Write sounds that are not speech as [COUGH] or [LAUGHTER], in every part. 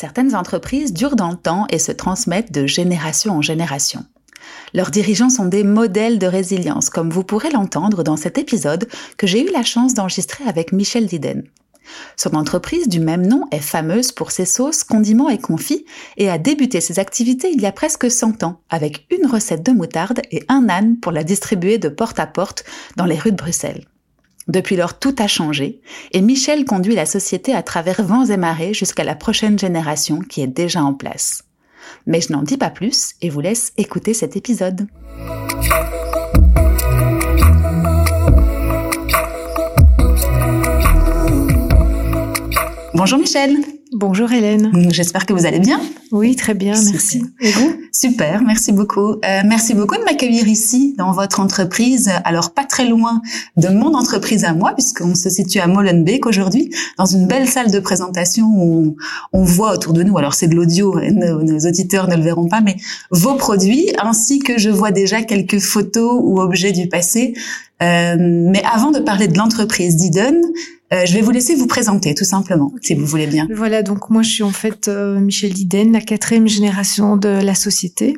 Certaines entreprises durent dans le temps et se transmettent de génération en génération. Leurs dirigeants sont des modèles de résilience, comme vous pourrez l'entendre dans cet épisode que j'ai eu la chance d'enregistrer avec Michel Diden. Son entreprise du même nom est fameuse pour ses sauces, condiments et confits et a débuté ses activités il y a presque 100 ans avec une recette de moutarde et un âne pour la distribuer de porte à porte dans les rues de Bruxelles. Depuis lors, tout a changé et Michel conduit la société à travers vents et marées jusqu'à la prochaine génération qui est déjà en place. Mais je n'en dis pas plus et vous laisse écouter cet épisode. Bonjour Michel. Bonjour Hélène. J'espère que vous allez bien. Oui, très bien, merci. Et vous? Super, merci beaucoup. Euh, merci beaucoup de m'accueillir ici dans votre entreprise. Alors pas très loin de mon entreprise à moi, puisqu'on se situe à Molenbeek aujourd'hui, dans une belle salle de présentation où on, voit autour de nous. Alors c'est de l'audio, nos, nos, auditeurs ne le verront pas, mais vos produits, ainsi que je vois déjà quelques photos ou objets du passé. Euh, mais avant de parler de l'entreprise d'Eden, euh, je vais vous laisser vous présenter, tout simplement, si vous voulez bien. Voilà, donc moi je suis en fait euh, Michel Diden, la quatrième génération de la société,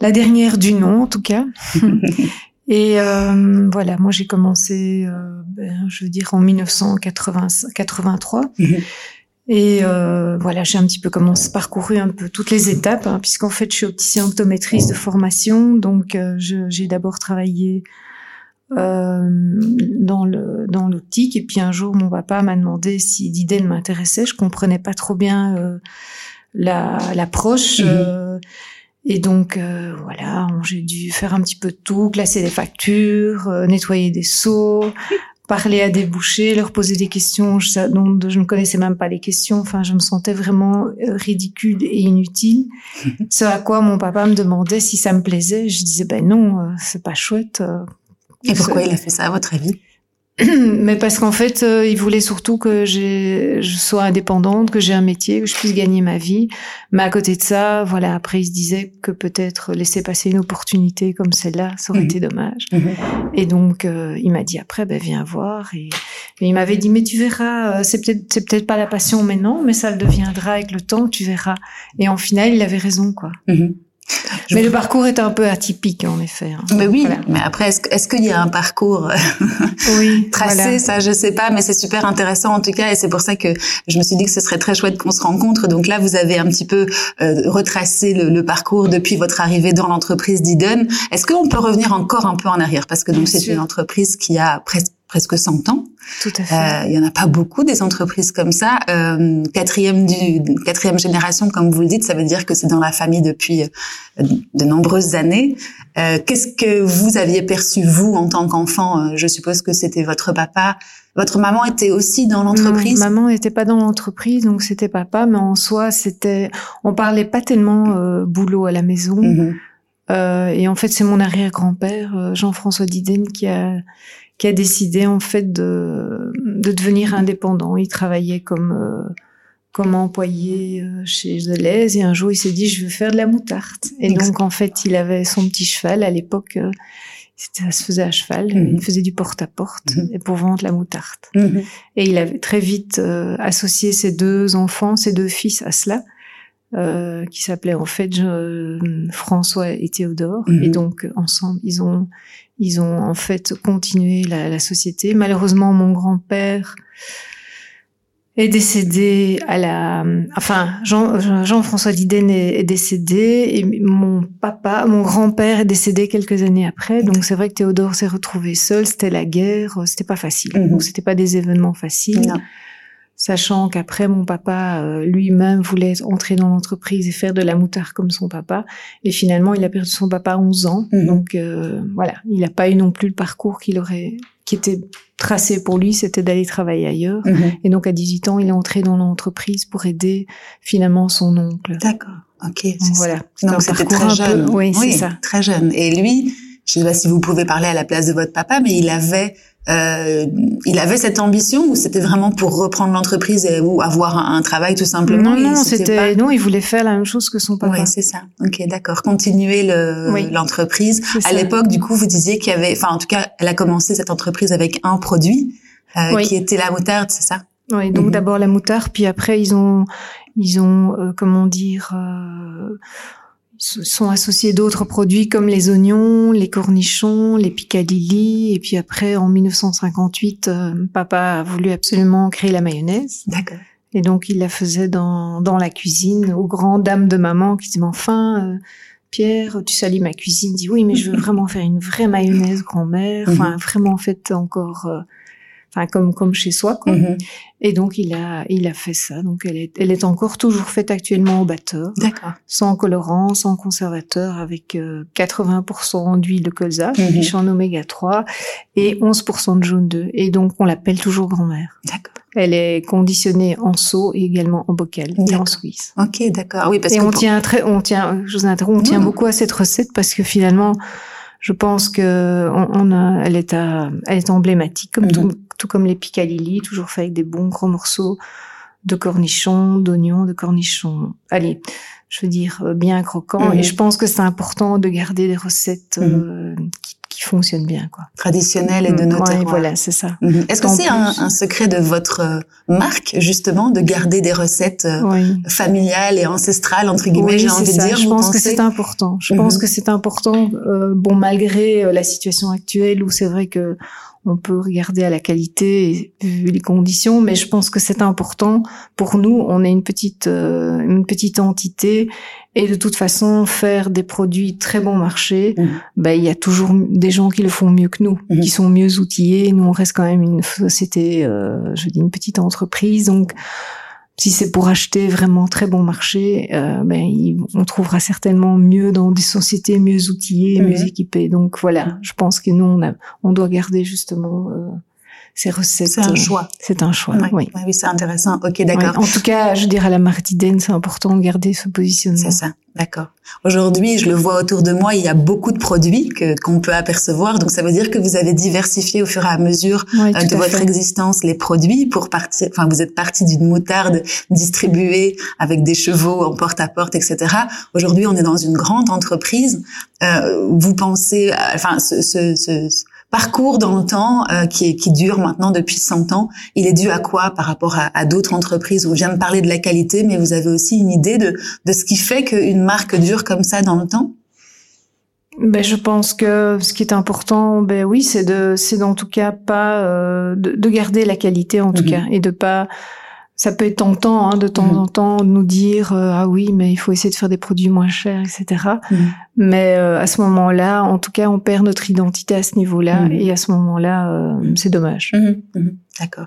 la dernière du nom en tout cas. [LAUGHS] Et euh, voilà, moi j'ai commencé, ben, je veux dire, en 1983. Mhm. Et euh, voilà, j'ai un petit peu commencé, parcouru un peu toutes les étapes, hein, puisqu'en fait je suis opticien optométriste de formation, donc j'ai d'abord travaillé euh, dans le dans l'optique. Et puis un jour mon papa m'a demandé si Diden m'intéressait. Je comprenais pas trop bien euh, la l'approche mhm. euh, et donc euh, voilà j'ai dû faire un petit peu de tout classer des factures nettoyer des seaux [LAUGHS] parler à des bouchers leur poser des questions. Je, dont je ne connaissais même pas les questions. Enfin je me sentais vraiment ridicule et inutile. [LAUGHS] Ce à quoi mon papa me demandait si ça me plaisait. Je disais ben non c'est pas chouette et pourquoi il a fait ça, à votre avis? [CLEARS THROAT] Mais parce qu'en fait, euh, il voulait surtout que je sois indépendante, que j'ai un métier, que je puisse gagner ma vie. Mais à côté de ça, voilà, après, il se disait que peut-être laisser passer une opportunité comme celle-là, ça aurait mhm. été dommage. Mhm. Et donc, euh, il m'a dit après, ben viens voir. Et, il m'avait dit, mais tu verras, euh, c'est peut-être, c'est peut-être pas la passion maintenant, mais ça le deviendra avec le temps, tu verras. Et en final, il avait raison, quoi. Mais le parcours est un peu atypique, en effet. Hein. Mais oui, mais après, est-ce, qu'il y a un parcours [LAUGHS] oui, [LAUGHS] tracé Ça, je sais pas, mais c'est super intéressant en tout cas, et c'est pour ça que je me suis dit que ce serait très chouette qu'on se rencontre. Donc là, vous avez un petit peu euh, retracé le, parcours depuis votre arrivée dans l'entreprise d'Eden. Est-ce qu'on peut revenir encore un peu en arrière? Parce que donc c'est une entreprise qui a presque presque 100 ans. Tout à fait. Euh, il y en a pas beaucoup des entreprises comme ça. Euh, quatrième du quatrième génération, comme vous le dites, ça veut dire que c'est dans la famille depuis euh, de nombreuses années. Euh, Qu'est-ce que vous aviez perçu vous en tant qu'enfant? Euh, Je suppose que c'était votre papa. Votre maman était aussi dans l'entreprise? Maman n'était pas dans l'entreprise, donc c'était papa. Mais en soi, c'était, on parlait pas tellement euh, boulot à la maison. Mhm. et en fait, c'est mon arrière-grand-père, Jean-François Diden, qui a qui a décidé en fait de, de devenir indépendant. Il travaillait comme euh, comme employé euh, chez Deleuze et un jour il s'est dit je veux faire de la moutarde. Et donc en fait il avait son petit cheval à l'époque. Euh, ça se faisait à cheval, mhm. il faisait du porte-à-porte mhm. pour vendre la moutarde. Mhm. Et il avait très vite associé ses deux enfants, ses deux fils à cela, euh, qui s'appelaient en fait François et Théodore. Et donc ensemble, ils ont ils ont en fait continué la, la société. Malheureusement, mon grand-père est décédé à la, enfin Jean, Jean-François Diden est, décédé et mon papa, mon grand-père est décédé quelques années après. Donc c'est vrai que Théodore s'est retrouvé seul. C'était la guerre, c'était pas facile. Mhm. Donc c'était pas des événements faciles. Non sachant qu'après mon papa euh, lui-même voulait entrer dans l'entreprise et faire de la moutarde comme son papa et finalement il a perdu son papa à 11 ans mhm. donc euh, voilà il n'a pas eu non plus le parcours qu'il aurait qui était tracé pour lui, c'était d'aller travailler ailleurs. Mhm. Et donc à 18 ans, il est entré dans l'entreprise pour aider finalement son oncle. D'accord. Ok. voilà. Donc c'était très jeune. oui, c'est ça. Très jeune. Et lui, je ne sais pas si vous pouvez parler à la place de votre papa, mais il avait euh, il avait cette ambition ou c'était vraiment pour reprendre l'entreprise ou avoir un, travail tout simplement Non, non, c'était non, il voulait faire la même chose que son papa. Oui, c'est ça. Ok, d'accord. Continuer le l'entreprise. À l'époque, du coup, vous disiez qu'il y avait, enfin, en tout cas, elle a commencé cette entreprise avec un produit euh, qui était la moutarde, c'est ça? Oui, donc mhm. d'abord la moutarde, puis après ils ont ils ont euh, comment dire euh, sont associés d'autres produits comme les oignons, les cornichons, les picadilly. Et puis après, en 1958, euh, papa a voulu absolument créer la mayonnaise. D'accord. Et donc, il la faisait dans, dans la cuisine aux grandes dames de maman qui disaient, enfin, euh, Pierre, tu salis ma cuisine. Il dit, oui, mais je veux [LAUGHS] vraiment faire une vraie mayonnaise grand-mère. Enfin, vraiment, en fait, encore... Euh, enfin comme comme chez soi quoi. Mhm. Et donc il a il a fait ça. Donc elle est elle est encore toujours faite actuellement au batteur. D'accord. Sans colorant, sans conservateur, avec 80% euh, d'huile de colza, mhm. riche en oméga 3 et 11% de jaune d'œuf. Et donc on l'appelle toujours grand-mère. D'accord. Elle est conditionnée en seau et également en bocal et en Suisse. Ok, d'accord. Oui, parce et que on tient très, on tient, je vous interromps, on tient beaucoup à cette recette parce que finalement, je pense que on, a, elle est à, elle est emblématique comme tout, mhm. tout, comme les picalili, toujours fait avec des bons gros morceaux de cornichons, d'oignons, de cornichons. Allez, je veux dire euh, bien croquant. Et mhm. je pense que c'est important de garder des recettes mhm. euh, qui fonctionne bien, quoi. Traditionnel et de mm, notre ouais, voilà, c'est ça. Mhm. Est-ce que c'est un, un, secret de votre euh, marque justement de garder des recettes euh, familiales et ancestrales entre guillemets, j'ai envie de dire. Je pense que c'est important. Je pense mhm. que c'est important. Euh, bon, malgré la situation actuelle où c'est vrai que on peut regarder à la qualité vu les conditions, mais je pense que c'est important pour nous. On est une petite une petite entité et de toute façon, faire des produits très bon marché, mmh. ben, il y a toujours des gens qui le font mieux que nous, mmh. qui sont mieux outillés. Nous, on reste quand même une société, euh, je dis une petite entreprise, donc si c'est pour acheter vraiment très bon marché, euh, ben, on trouvera certainement mieux dans des sociétés mieux outillées, mieux mmh. équipées. Donc voilà, je pense que nous, on, a, on doit garder justement euh, ces recettes. C'est un choix. C'est un choix, oui. Oui, c'est intéressant. Ok, d'accord. En tout cas, je dirais à la Martidène, c'est important de garder ce positionnement. C'est ça, d'accord. Aujourd'hui, je le vois autour de moi, il y a beaucoup de produits que qu'on peut apercevoir. Donc, ça veut dire que vous avez diversifié au fur et à mesure euh, de votre existence les produits pour partir. Enfin, vous êtes parti d'une moutarde distribuée avec des chevaux en porte à porte, etc. Aujourd'hui, on est dans une grande entreprise. Euh, vous pensez, enfin, ce, ce, ce parcours dans le temps euh, qui, qui dure maintenant depuis 100 ans, il est dû à quoi par rapport à, d'autres entreprises? On vient de parler de la qualité, mais vous avez aussi une idée de, de ce qui fait qu'une marque dure comme ça dans le temps? Ben, je pense que ce qui est important, ben oui, c'est de, c'est en tout cas pas euh, de, de, garder la qualité en tout mhm. cas et de pas ça peut être tentant hein, de temps mm. en temps de nous dire euh, ah oui mais il faut essayer de faire des produits moins chers etc mm. mais euh, à ce moment-là en tout cas on perd notre identité à ce niveau-là mm. et à ce moment-là euh, c'est dommage mm-hmm. Mm-hmm. d'accord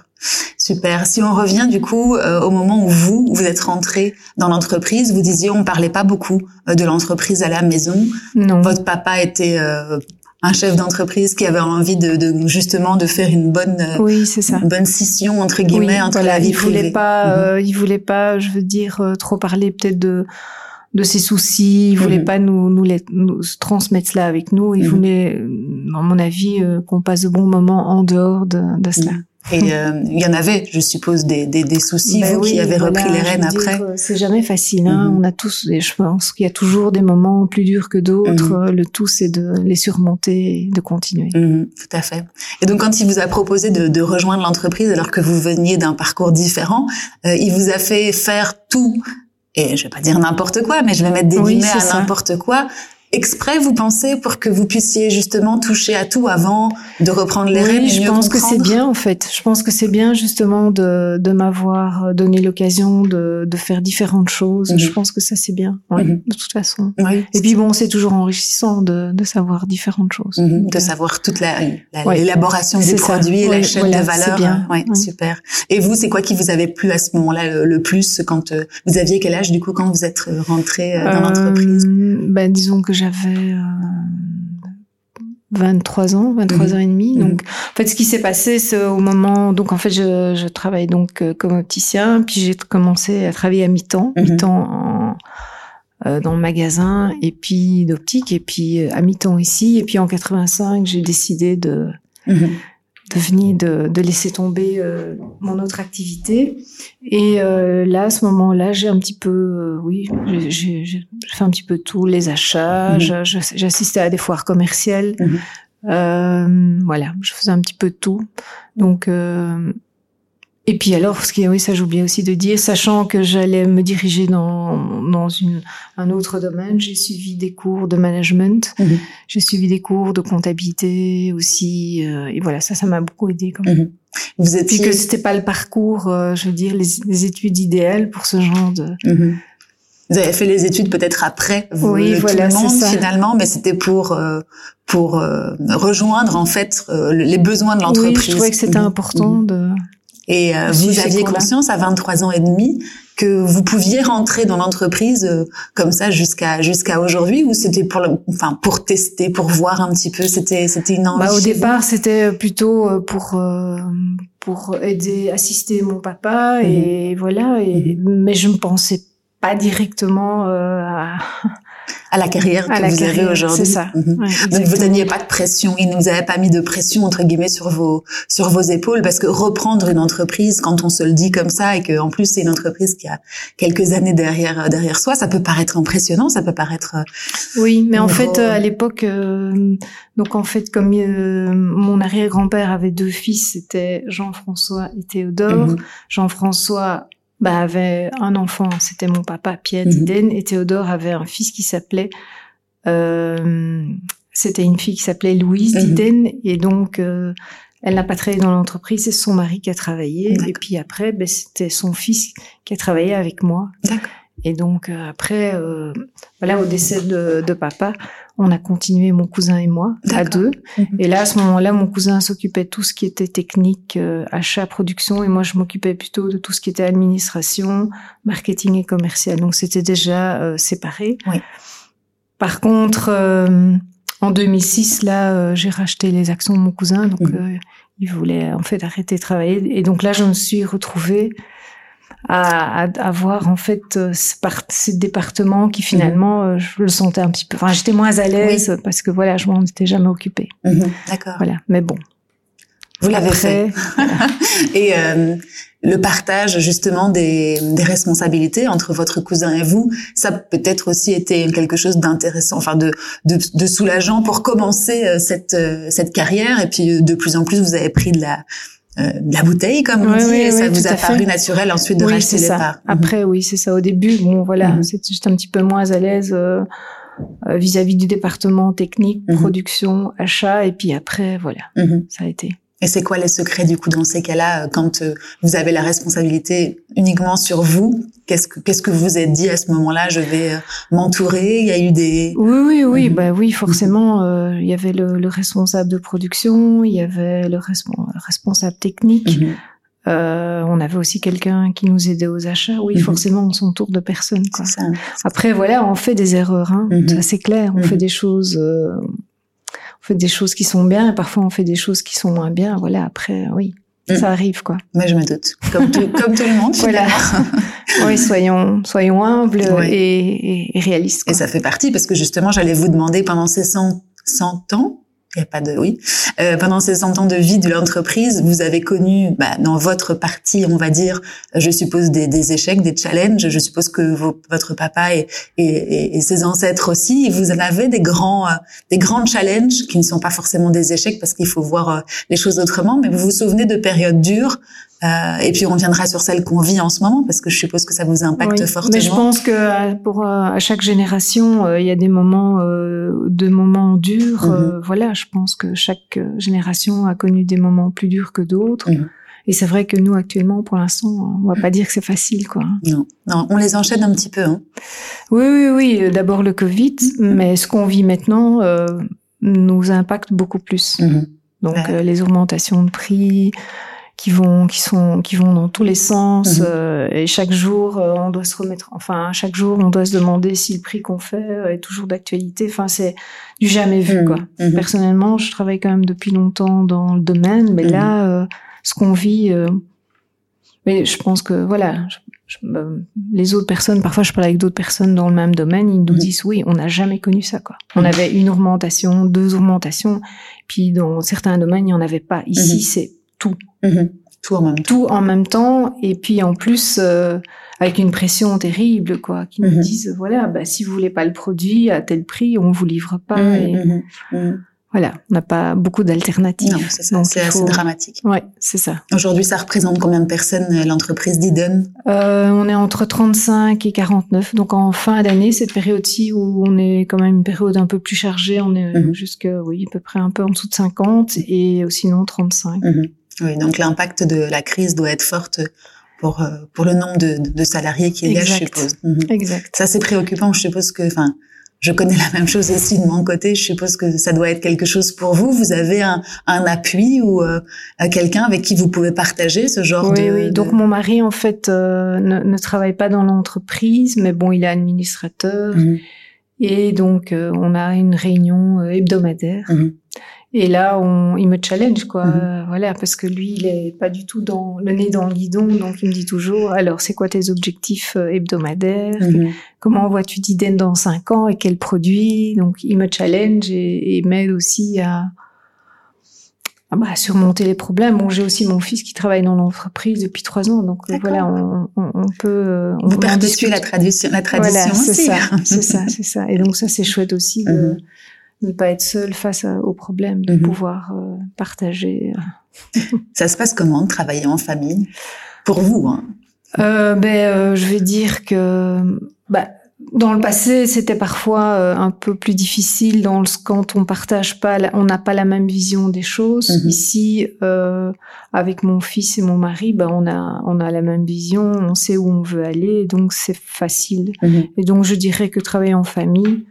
super si on revient du coup au moment où vous vous êtes rentré dans l'entreprise vous disiez on parlait pas beaucoup de l'entreprise à la maison non votre papa était un chef d'entreprise qui avait envie de, de, justement de faire une bonne euh, oui c'est ça une bonne scission entre guillemets entre la vie il voulait pas mhm. euh, il voulait pas je veux dire euh, trop parler peut-être de de ses soucis il voulait mhm. pas nous nous, les, nous transmettre cela avec nous il mhm. voulait à mon avis qu'on passe de bons moments en dehors de, de cela et euh, il y en avait, je suppose, des, des, des soucis, ben vous qui avez repris les rênes après. C'est jamais facile. Hein. Mhm. On a tous, et je pense qu'il y a toujours des moments plus durs que d'autres. Mhm. Le tout, c'est de les surmonter et de continuer. Mhm, tout à fait. Et donc, quand il vous a proposé de, de rejoindre l'entreprise, alors que vous veniez d'un parcours différent, euh, il vous a fait faire tout et je vais pas dire n'importe quoi, mais je vais mettre des guillemets à n'importe quoi exprès, vous pensez, pour que vous puissiez justement toucher à tout avant de reprendre les rênes Je pense que c'est bien en fait. Je pense que c'est bien justement de, de m'avoir donné l'occasion de, de faire différentes choses. Je mhm. pense que ça c'est bien, mhm. de toute façon. Et puis bon, c'est toujours enrichissant de, de savoir différentes choses. Mhm. de savoir toute la, l'élaboration des produits, la chaîne de valeur. Bien. Ouais, super. Et vous, c'est quoi qui vous avait plu à ce moment-là le, plus quand euh, vous aviez quel âge du coup quand vous êtes rentré euh, dans l'entreprise? Ben disons que j'avais 23 ans, 23 mhm. ans et demi. Mhm. Donc, en fait, ce qui s'est passé, c'est au moment, donc en fait, je, je travaille donc euh, comme opticien, puis j'ai commencé à travailler à mi-temps, mhm. mi-temps euh, dans le magasin, et puis d'optique, et puis à mi-temps ici, et puis en 85, j'ai décidé de de venir de, de laisser tomber euh, mon autre activité et euh, là à ce moment-là j'ai un petit peu euh, oui j'ai fait un petit peu tout les achats mhm. j'assistais à des foires commerciales mhm. voilà je faisais un petit peu tout donc et puis alors, ce qui, oui, ça j'oubliais aussi de dire, sachant que j'allais me diriger dans, dans une, un autre domaine, j'ai suivi des cours de management, mhm. j'ai suivi des cours de comptabilité aussi, euh, et voilà, ça, ça m'a beaucoup aidé quand même. Mhm. Vous étiez... Puis que c'était pas le parcours, euh, je veux dire, les, les, études idéales pour ce genre de... Mhm. Vous avez fait les études peut-être après vous, oui, voilà, tout le monde finalement, mais c'était pour euh, pour rejoindre en fait les besoins de l'entreprise. Oui, je trouvais que c'était important de et euh, vous aviez conscience à 23 ans et demi que vous pouviez rentrer dans l'entreprise euh, comme ça jusqu'à jusqu'à aujourd'hui ou c'était pour le, enfin pour tester pour voir un petit peu c'était c'était une envie bah, au départ c'était plutôt euh, pour pour aider assister mon papa et mhm. voilà et mhm. mais je ne pensais pas directement à [LAUGHS] à la carrière que vous avez aujourd'hui. C'est ça. Mhm. Donc vous n'aviez pas de pression, il ne vous avait pas mis de pression entre guillemets sur vos sur vos épaules parce que reprendre une entreprise quand on se le dit comme ça et que en plus c'est une entreprise qui a quelques années derrière derrière soi, ça peut paraître impressionnant, ça peut paraître euh, Oui, mais en fait à l'époque euh, donc en fait comme euh, mon arrière-grand-père avait deux fils, c'était Jean-François et Théodore. Mhm. Jean-François bah, avait un enfant, c'était mon papa, Pierre mhm. Diden, et Théodore avait un fils qui s'appelait, euh, c'était une fille qui s'appelait Louise mhm. Diden, et donc euh, elle n'a pas travaillé dans l'entreprise, c'est son mari qui a travaillé, et puis après, ben, c'était son fils qui a travaillé avec moi. Et donc euh, après, euh, voilà, au décès de, de, papa, on a continué mon cousin et moi à deux. Mhm. Et là, à ce moment-là, mon cousin s'occupait de tout ce qui était technique, euh, achat, production, et moi, je m'occupais plutôt de tout ce qui était administration, marketing et commercial. Donc, c'était déjà euh, séparé. Oui. Par contre, euh, en 2006, là, j'ai racheté les actions de mon cousin, donc mhm. il voulait en fait arrêter de travailler. Et donc là, je me suis retrouvée à, avoir en fait euh, ce, département qui finalement mhm. euh, je le sentais un petit peu. Enfin j'étais moins à l'aise parce que voilà je m'en étais jamais occupée. Mhm, d'accord. Voilà mais bon. Vous l'avez fait. [LAUGHS] et euh, le partage justement des, des, responsabilités entre votre cousin et vous, ça peut-être aussi été quelque chose d'intéressant, enfin de, de, de, soulageant pour commencer cette, cette carrière. Et puis de plus en plus, vous avez pris de la, euh, la bouteille, comme on dit, et ça vous a paru naturel ensuite de racheter les ça. parts. Mhm. Après, oui, c'est ça. Au début, bon, voilà, mhm. c'est juste un petit peu moins à l'aise euh, euh, vis-à-vis du département technique, mhm. production, achat, et puis après, voilà, ça a été. Et c'est quoi les secrets du coup dans ces cas-là quand vous avez la responsabilité uniquement sur vous? Qu'est-ce que qu'est-ce que vous êtes dit à ce moment-là? Je vais m'entourer. Il y a eu des oui oui oui bah oui forcément il y avait le, le, responsable de production, il y avait le responsable technique. Mhm. Euh, on avait aussi quelqu'un qui nous aidait aux achats. Oui, mhm. forcément, on s'entoure de personnes. Quoi. Ça, Après, voilà, on fait des erreurs. Hein. Mhm. c'est clair. On fait des choses. Euh, on fait des choses qui sont bien et parfois on fait des choses qui sont moins bien. Voilà. Après, oui, ça arrive, quoi. Mais je me doute. Comme tout, [LAUGHS] comme tout le monde. Voilà. oui, soyons, soyons humbles et, et, réalistes. Et ça fait partie parce que justement, j'allais vous demander pendant ces 100, 100 ans, il n'y a pas de oui. Euh, pendant ces 100 ans de vie de l'entreprise, vous avez connu, bah, dans votre partie, on va dire, je suppose des, des échecs, des challenges. Je suppose que vos, votre papa et, et, et, ses ancêtres aussi, vous en avez des grands, euh, des grands challenges qui ne sont pas forcément des échecs parce qu'il faut voir euh, les choses autrement. Mais vous vous souvenez de périodes dures euh, et puis on reviendra sur celle qu'on vit en ce moment parce que je suppose que ça vous impacte fortement. Mais je pense que euh, pour euh, à chaque génération, il y a des moments de moments durs. Mhm. voilà, je pense que chaque génération a connu des moments plus durs que d'autres. Mhm. Et c'est vrai que nous actuellement, pour l'instant, on va pas dire que c'est facile, quoi. Non, non, on les enchaîne un petit peu. Hein. Oui, oui, oui. D'abord le Covid, mhm. mais ce qu'on vit maintenant nous impacte beaucoup plus. Donc les augmentations de prix, qui vont qui sont qui vont dans tous les sens mhm. euh, et chaque jour euh, on doit se remettre enfin chaque jour on doit se demander si le prix qu'on fait est toujours d'actualité. Enfin c'est du jamais vu mhm. quoi. Mhm. personnellement je travaille quand même depuis longtemps dans le domaine mais là euh, ce qu'on vit mais je pense que voilà les autres personnes parfois je parle avec d'autres personnes dans le même domaine ils nous disent oui on n'a jamais connu ça quoi. On avait une augmentation deux augmentations puis dans certains domaines il n'y en avait pas. Ici c'est tout. Mhm. Tout en même temps. Tout en même temps. Et puis en plus, euh, avec une pression terrible, quoi, qui nous mhm. disent, voilà, bah, si vous voulez pas le produit à tel prix, on vous livre pas. Mhm, et Voilà, on n'a pas beaucoup d'alternatives. Non, c'est ça, c'est assez dramatique. Ouais, c'est ça. Aujourd'hui, ça représente combien de personnes euh, l'entreprise d'Eden? Euh, On est entre 35 et 49. Donc en fin d'année, cette période-ci où on est quand même une période un peu plus chargée, on est jusque, oui, à peu près un peu en dessous de 50 et sinon 35. Oui, donc l'impact de la crise doit être forte pour euh, pour le nombre de, de salariés qui y a, je suppose. Mhm. Exact. Ça c'est préoccupant. Je suppose que, enfin, je connais la même chose aussi de mon côté. Je suppose que ça doit être quelque chose pour vous. Vous avez un, un appui ou euh, quelqu'un avec qui vous pouvez partager ce genre de. Oui, donc mon mari en fait euh, ne, ne, travaille pas dans l'entreprise, mais bon, il est administrateur. Mhm. Et donc, on a une réunion hebdomadaire. Mhm. Et là, on, il me challenge, quoi. Mhm. Voilà, parce que lui, il est pas du tout dans le nez dans le guidon, donc il me dit toujours, alors, c'est quoi tes objectifs euh, hebdomadaires mhm. Comment vois-tu Diden dans cinq ans et quel produit? Donc, il me challenge et, et m'aide aussi à, à bah, surmonter les problèmes. Bon, j'ai aussi mon fils qui travaille dans l'entreprise depuis trois ans, donc euh, voilà, on, on, on peut. Euh, on Vous perpétuez la tradition, la tradition voilà, c'est ça, c'est ça, c'est ça. Et donc ça, c'est chouette aussi de. Mhm ne pas être seul face aux problèmes, de mhm. pouvoir euh, partager. Euh. [LAUGHS] Ça se passe comment de travailler en famille? Pour vous hein euh, Ben, euh, je vais dire que bah, dans le passé, c'était parfois un peu plus difficile dans le, quand on partage pas, on n'a pas la même vision des choses. Mhm. Ici, avec mon fils et mon mari, bah, on a on a la même vision, on sait où on veut aller, donc c'est facile. Mhm. Et donc je dirais que travailler en famille,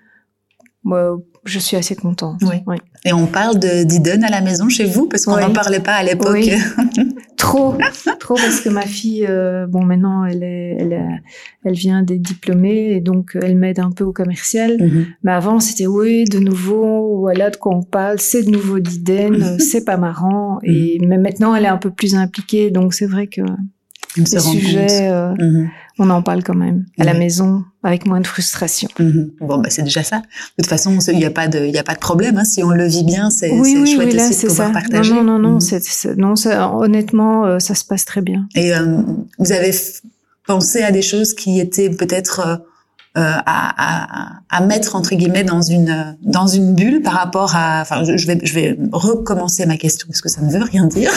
je suis assez contente. Oui. Et on parle de d'Iden à la maison chez vous parce qu'on n'en parlait pas à l'époque. Oui. [LAUGHS] trop, trop parce que ma fille, euh, bon maintenant elle est, elle, elle vient d'être diplômée et donc elle m'aide un peu au commercial. Mhm. Mais avant c'était oui de nouveau, voilà de quoi on parle, c'est de nouveau d'Iden, [LAUGHS] c'est pas marrant. Et mhm. mais maintenant elle est un peu plus impliquée donc c'est vrai que les sujets, euh, mhm. on en parle quand même à la maison avec moins de frustration. Mhm. Bon, bah c'est déjà ça. De toute façon, il n'y a pas de, il y a pas de problème. Hein. Si on le vit bien, c'est oui, oui, chouette oui, là, aussi de pouvoir ça. partager. Non, non, non, non, mhm. non ça, honnêtement, euh, ça se passe très bien. Et euh, vous avez pensé à des choses qui étaient peut-être euh, à, à, à, mettre entre guillemets dans une dans une bulle par rapport à. Enfin, je, vais je vais recommencer ma question parce que ça ne veut rien dire.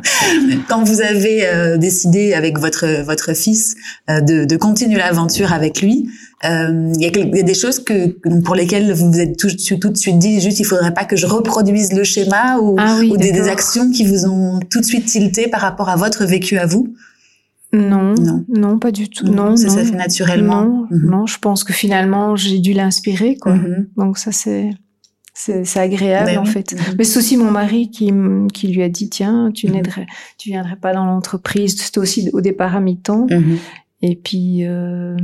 [LAUGHS] Quand vous avez euh, décidé avec votre votre fils euh, de, de continuer l'aventure avec lui, il y, a des choses que pour lesquelles vous vous êtes tout, tout de suite dit juste il faudrait pas que je reproduise le schéma ou, ah ou des, des, actions qui vous ont tout de suite tilté par rapport à votre vécu à vous? Non, non, pas du tout. Non, ça s'est fait naturellement. Non, mhm. non, je pense que finalement j'ai dû l'inspirer, quoi. Mhm. Donc ça c'est c'est agréable ben en fait. Mhm. Mais c'est aussi mon mari qui qui lui a dit tiens, tu n'aiderais, tu viendrais pas dans l'entreprise. C'était aussi au départ à mi-temps. Et puis euh,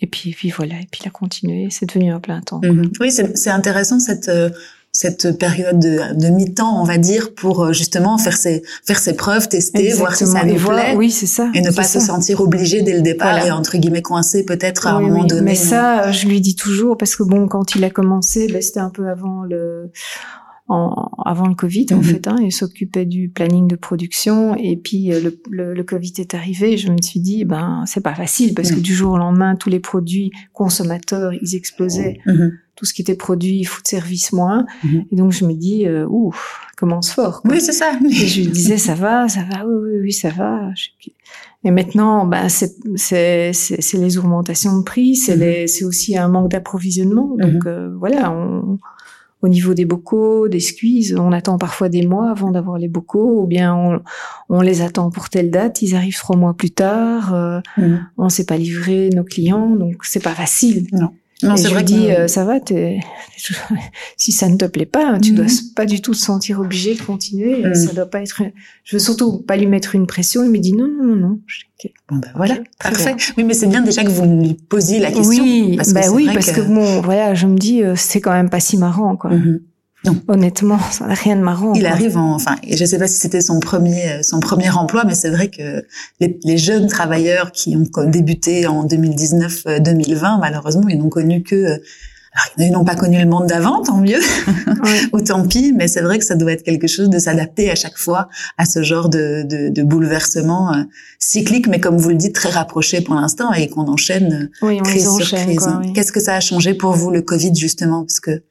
et puis puis voilà. Et puis il a continué. C'est devenu un plein temps. Oui, c'est intéressant cette euh, cette période de, de mi-temps, on va dire, pour euh, justement faire ses faire ses preuves, tester, voir si ça nous plaît. Oui, c'est ça. Et ne pas se sentir obligé dès le départ et entre guillemets coincé peut-être à un moment donné. Mais ça, je lui dis toujours parce que bon, quand il a commencé, ben, c'était un peu avant le en, avant le Covid en mhm. fait. Hein, il s'occupait du planning de production et puis euh, le, le, le, Covid est arrivé. Je me suis dit ben c'est pas facile parce que mhm. du jour au lendemain tous les produits consommateurs ils explosaient. Mhm tout ce qui était produit food service moins. Mhm. Et donc je me dis, euh, ouf, commence fort. Oui, c'est ça. Et je lui disais, ça va, ça va, oui, oui, oui, ça va. Et maintenant, ben, c'est, les augmentations de prix, c'est, mhm. les, c'est aussi un manque d'approvisionnement. Donc mhm. euh, voilà, on, au niveau des bocaux, des squeezes, on attend parfois des mois avant d'avoir les bocaux, ou bien on, on, les attend pour telle date, ils arrivent trois mois plus tard, euh, on ne sait pas livrer nos clients, donc c'est pas facile. Non. Non, c'est vrai. Dis, euh, ça va, [LAUGHS] si ça ne te plaît pas, tu dois mhm. pas du tout te sentir obligé de continuer. Mhm. Ça doit pas être. Je veux surtout pas lui mettre une pression. Il me dit non, non, non, non. Bon ben voilà, parfait. Oui, mais c'est bien déjà que vous lui posiez la question. Oui, parce bah oui, parce que... bon, voilà, je me dis, euh, c'est quand même pas si marrant, quoi. Mhm. Non. Honnêtement, ça n'a rien de marrant. Il arrive en, enfin, je sais pas si c'était son premier, euh, son premier emploi, mais c'est vrai que les, les, jeunes travailleurs qui ont débuté en 2019-2020, euh, malheureusement, ils n'ont connu que, euh, alors, ils n'ont pas connu le monde d'avant, tant mieux, [LAUGHS] ou tant pis, mais c'est vrai que ça doit être quelque chose de s'adapter à chaque fois à ce genre de, de, de bouleversement cyclique, mais comme vous le dites, très rapproché pour l'instant et qu'on enchaîne oui, on crise sur crise. Qu'est-ce que ça a changé pour vous le Covid justement, parce que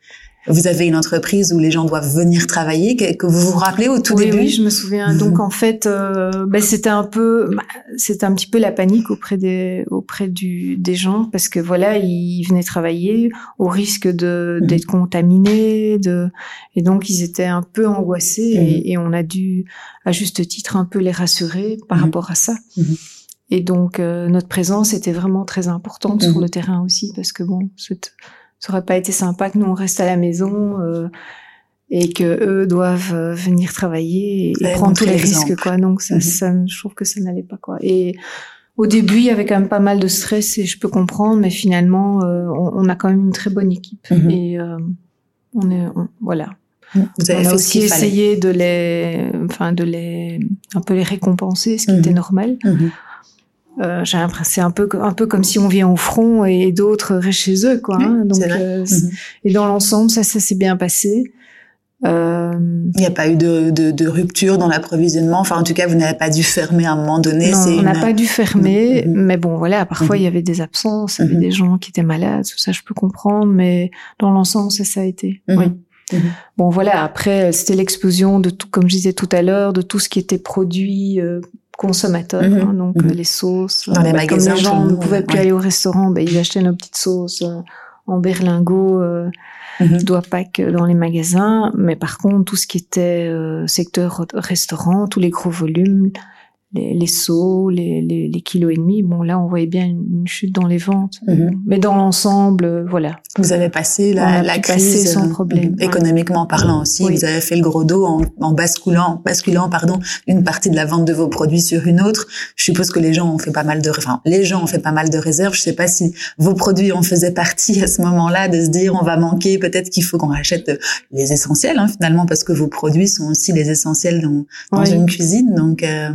vous avez une entreprise où les gens doivent venir travailler, que, vous vous rappelez au tout début Oui, je me souviens. Mhm. Donc en fait, euh, ben, c'était un peu, c'était un petit peu la panique auprès des auprès du des gens parce que voilà, ils venaient travailler au risque de mhm. d'être contaminés, de et donc ils étaient un peu angoissés et, mhm. on a dû à juste titre un peu les rassurer par rapport à ça. Et donc euh, notre présence était vraiment très importante sur le terrain aussi parce que bon, ça aurait pas été sympa que nous on reste à la maison euh, et que eux doivent euh, venir travailler et, prendre tous les risques quoi. Donc ça, mhm. ça, je trouve que ça n'allait pas quoi. Et au début, il y avait quand même pas mal de stress et je peux comprendre, mais finalement, euh, on, a quand même une très bonne équipe mhm. et on est voilà. Vous avez on a aussi essayé de les, enfin de les, un peu les récompenser, ce qui mhm. était normal. Euh, j'ai l'impression c'est un peu un peu comme si on vient au front et d'autres restent chez eux quoi. Hein. donc euh, mhm. et dans l'ensemble ça ça s'est bien passé. Euh... Il n'y a pas eu de, de, de rupture dans l'approvisionnement? Enfin, en tout cas, vous n'avez pas dû fermer à un moment donné. Non, on n'a pas dû fermer, mhm. mais bon, voilà. Parfois, il y avait des absences, il y avait des gens qui étaient malades. Tout ça, je peux comprendre, mais dans l'ensemble, ça, ça a été. Oui. Bon, voilà. Après, c'était l'explosion de tout, comme je disais tout à l'heure, de tout ce qui était produit euh, consommateurs, mhm. hein, donc mhm. les sauces. Dans les magasins, comme les gens ne pouvaient plus aller au restaurant, ben, ils achetaient nos petites sauces euh, en berlingot, euh, mm doigts pack dans les magasins. Mais par contre, tout ce qui était euh, secteur restaurant, tous les gros volumes, les, les sauts, les, les, les, kilos et demi. Bon, là, on voyait bien une, chute dans les ventes. Mhm. Mais dans l'ensemble, euh, voilà. Vous avez passé la, la crise sans euh, problème. économiquement parlant aussi. Vous avez fait le gros dos en, en, basculant, basculant, pardon, une partie de la vente de vos produits sur une autre. Je suppose que les gens ont fait pas mal de, enfin, les gens ont fait pas mal de réserves. Je sais pas si vos produits en faisaient partie à ce moment-là de se dire on va manquer, peut-être qu'il faut qu'on rachète les essentiels hein, finalement parce que vos produits sont aussi les essentiels dans, dans une cuisine. Donc euh,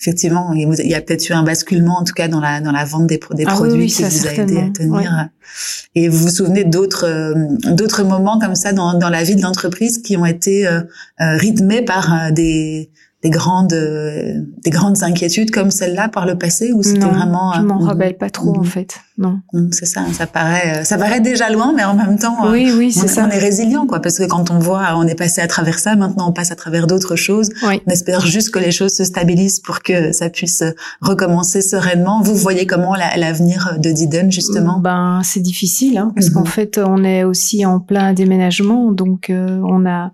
effectivement, il y a peut-être eu un basculement, en tout cas dans la dans la vente des, des ah produits qui vous a aidé à tenir. Et vous vous souvenez d'autres euh, d'autres moments comme ça dans dans la vie de l'entreprise qui ont été euh, euh rythmés par des des grandes euh, des grandes inquiétudes comme celle-là par le passé ou c'était vraiment je m'en rappelle pas trop en fait. Non. C'est ça ça paraît euh, ça paraît déjà loin mais en même temps euh, oui oui c'est ça. on est résilient quoi parce que quand on voit on est passé à travers ça maintenant on passe à travers d'autres choses. On espère juste que les choses se stabilisent pour que ça puisse recommencer sereinement. Vous voyez comment l'avenir de Diden justement? Ben c'est difficile hein, parce qu'en mhm. fait on est aussi en plein déménagement donc on a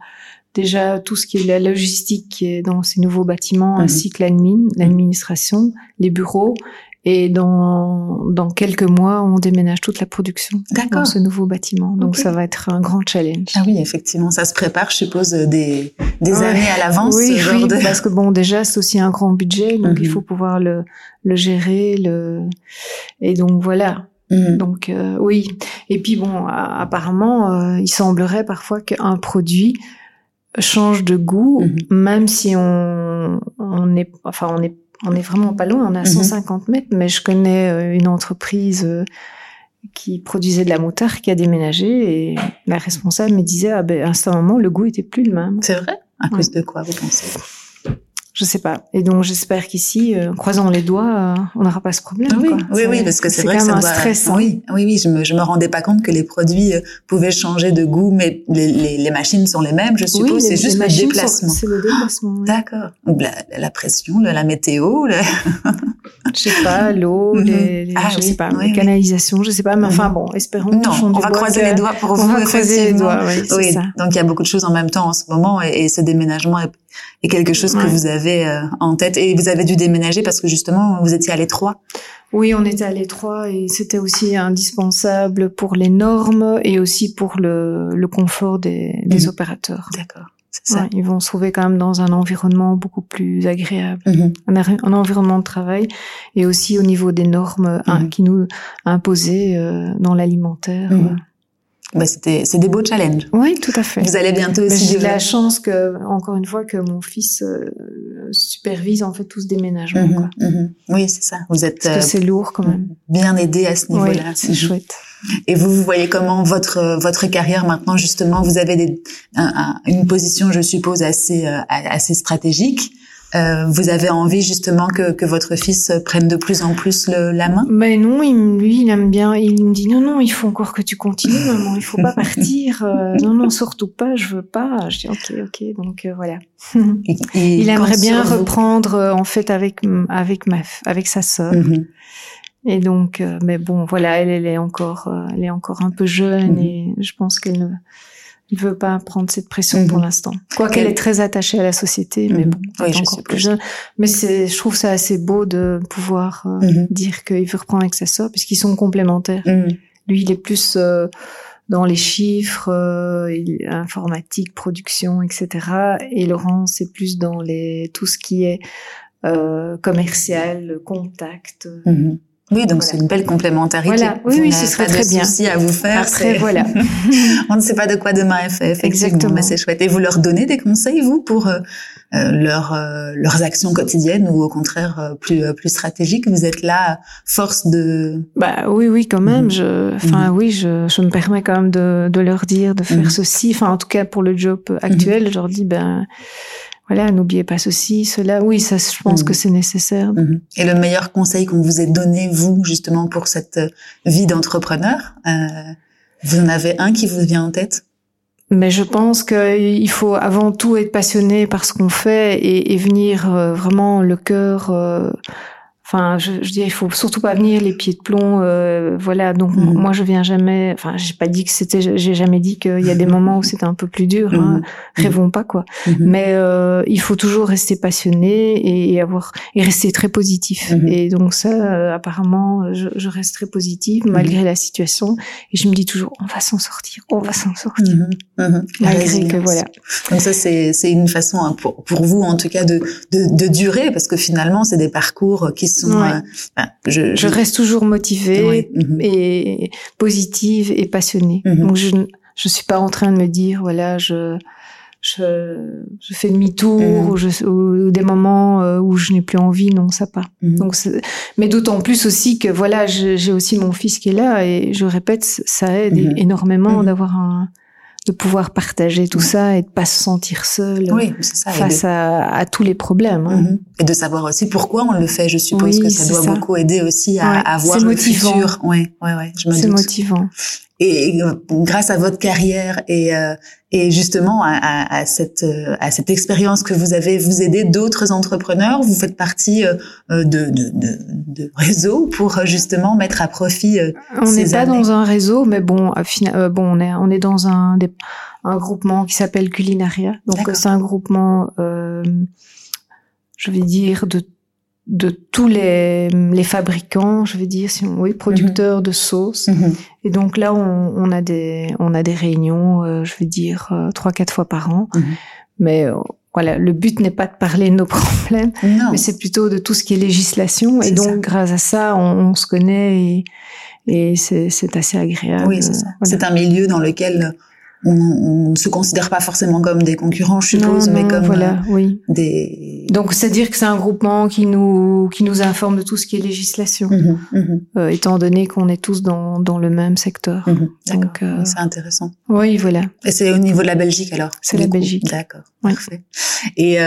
déjà tout ce qui est la logistique qui est dans ces nouveaux bâtiments, mhm. ainsi que l'admin, l'administration, les bureaux. Et dans, dans quelques mois, on déménage toute la production dans ce nouveau bâtiment. Donc ça va être un grand challenge. Ah oui, effectivement, ça se prépare, je suppose, des, des années à l'avance. Oui, oui parce que bon, déjà, c'est aussi un grand budget, donc il mhm. faut pouvoir le, le gérer. Le... Et donc voilà, mhm. Donc euh, oui. Et puis bon, apparemment, euh, il semblerait parfois qu'un produit change de goût, mhm. même si on, on est, enfin, on est, on est vraiment pas loin, on est à 150 mhm. mètres, mais je connais euh, une entreprise euh, qui produisait de la moutarde qui a déménagé et la responsable me disait, ah ben, à un certain moment, le goût était plus le même. C'est vrai? À cause de quoi, vous pensez? Je sais pas. Et donc j'espère qu'ici, euh, croisant les doigts, euh, on n'aura pas ce problème. oui, quoi. oui, oui, parce que c'est vrai que ça un stress. Hein. Oui, oui, oui. Je me, je me rendais pas compte que les produits euh, pouvaient changer de goût, mais les, les, les, machines sont les mêmes, je suppose. c'est juste le déplacement. C'est le déplacement. D'accord. La, la, pression, la, météo. Le... je sais pas, l'eau, [LAUGHS] mhm. les, les ah, je sais pas, les canalisations, je sais pas. Mais enfin mhm. bon, espérons. Non, on va croiser les doigts pour on vous. Va croiser les doigts, oui, oui. Donc il y a beaucoup de choses en même temps en ce moment, et, et ce déménagement est est quelque chose que vous avez euh, en tête et vous avez dû déménager parce que justement vous étiez à l'étroit. Oui, on était à l'étroit et c'était aussi indispensable pour les normes et aussi pour le, le confort des, des mhm. opérateurs. D'accord. Ça. ils vont se trouver quand même dans un environnement beaucoup plus agréable, mhm. un, environnement de travail et aussi au niveau des normes hein, mhm. qui nous imposaient euh, dans l'alimentaire. Bah, c'était c'est des beaux challenges. Oui, tout à fait. Vous allez bientôt aussi. J'ai la chance que encore une fois que mon fils euh, supervise en fait tout ce déménagement. Mhm, mhm. Oui, c'est ça. Vous êtes Parce que c'est lourd quand même. Bien aidé à ce niveau-là. Oui, c'est chouette. Et vous, vous voyez comment votre votre carrière maintenant justement Vous avez des, une position, je suppose, assez euh, assez stratégique. Euh, vous avez envie justement que, que, votre fils prenne de plus en plus le, la main? Mais non, il, lui, il aime bien. Il me dit non, non, il faut encore que tu continues, maman. Il faut pas [LAUGHS] partir. Euh, non, non, surtout pas. Je veux pas. Je dis ok, ok. Donc euh, voilà. [LAUGHS] il aimerait bien reprendre en fait avec avec ma avec sa sœur. Mhm. Et donc, mais bon, voilà, elle, elle est encore, elle est encore un peu jeune mhm. et je pense qu'elle ne il veut pas prendre cette pression pour mhm. l'instant. Quoi qu'elle est très attachée à la société, mais mhm. bon, oui, encore plus jeune. Mais je trouve ça assez beau de pouvoir euh, mhm. dire qu'il veut reprendre avec sa sœur, puisqu'ils sont complémentaires. Lui, il est plus euh, dans les chiffres, euh, informatique, production, etc. Et Laurent, c'est plus dans les tout ce qui est commercial, contact. Oui, donc c'est une belle complémentarité. Voilà. Oui, oui, ce serait très bien. à vous faire. Après, voilà. [LAUGHS] On ne sait pas de quoi demain est fait, effectivement, mais c'est chouette. Et vous leur donnez des conseils, vous, pour euh, euh leur, euh, leurs actions quotidiennes ou au contraire euh, plus plus stratégiques? Vous êtes là, force de. Bah oui, oui, quand même. Mhm. Je, enfin mhm. oui, je, je me permets quand même de, de leur dire de faire mhm. ceci. Enfin, en tout cas pour le job actuel, je leur dis ben voilà, n'oubliez pas ceci, cela. Oui, ça, je pense mhm. que c'est nécessaire. Mhm. Et le meilleur conseil qu'on vous ait donné, vous, justement, pour cette euh, vie d'entrepreneur, euh, vous en avez un qui vous vient en tête? Mais je pense qu'il faut avant tout être passionné par ce qu'on fait et, et venir euh, vraiment le cœur Enfin, je, je dis, il faut surtout pas venir les pieds de plomb. Euh, voilà, donc mhm. moi je viens jamais. Enfin, j'ai pas dit que c'était. J'ai jamais dit qu'il y a des moments où c'était un peu plus dur. Hein. Mhm. Rêvons pas quoi. Mhm. Mais euh, il faut toujours rester passionné et avoir et rester très positif. Et donc ça, euh, apparemment, je, je, reste très positive malgré la situation. Et je me dis toujours, on va s'en sortir, on va s'en sortir, malgré que voilà. Donc ça, c'est c'est une façon hein, pour pour vous en tout cas de de, de durer parce que finalement c'est des parcours qui euh, je, je, reste toujours motivée mhm. et positive et passionnée. Mhm. Donc je je suis pas en train de me dire voilà je je, je fais demi-tour mhm. ou, je, ou, des moments euh, où je n'ai plus envie, non, ça pas. Donc, mais d'autant plus aussi que voilà, j'ai aussi mon fils qui est là et je répète, ça aide énormément d'avoir un, de pouvoir partager tout ça et de pas se sentir seul face à, tous les problèmes. Hein. Mhm. Et de savoir aussi pourquoi on le fait. Je suppose que ça doit beaucoup aider aussi à, à voir le motivant. futur. Ouais, ouais, ouais. C'est motivant et grâce à votre carrière et, euh, et justement à, à, à, cette euh, à cette expérience que vous avez, vous aidez d'autres entrepreneurs? Vous faites partie euh, de, de, de, de réseaux pour justement mettre à profit. on n'est pas dans un réseau, mais bon, bon, on est on est dans un un groupement qui s'appelle Culinaria. Donc c'est un groupement, je vais dire de de tous les, les fabricants, je veux dire, si oui, producteurs de sauces. Mhm. Et donc là, on, on, a des on a des réunions, euh, je veux dire euh, trois quatre fois par an. Mhm. Mais euh, voilà, le but n'est pas de parler de nos [LAUGHS] problèmes, mais c'est plutôt de tout ce qui est législation. Et donc, grâce à ça, on, on se connaît et, et c'est assez agréable. Oui, c'est ça. C'est un milieu dans lequel on, ne se considère pas forcément comme des concurrents, je suppose, mais comme voilà, euh, oui. des. Donc, c'est dire que c'est un groupement qui nous qui nous informe de tout ce qui est législation, mhm, mhm. Euh, étant donné qu'on est tous dans dans le même secteur. Mhm, Donc, euh, c'est intéressant. Oui, voilà. Et c'est au niveau de la Belgique alors. C'est la Belgique. D'accord. Parfait. Et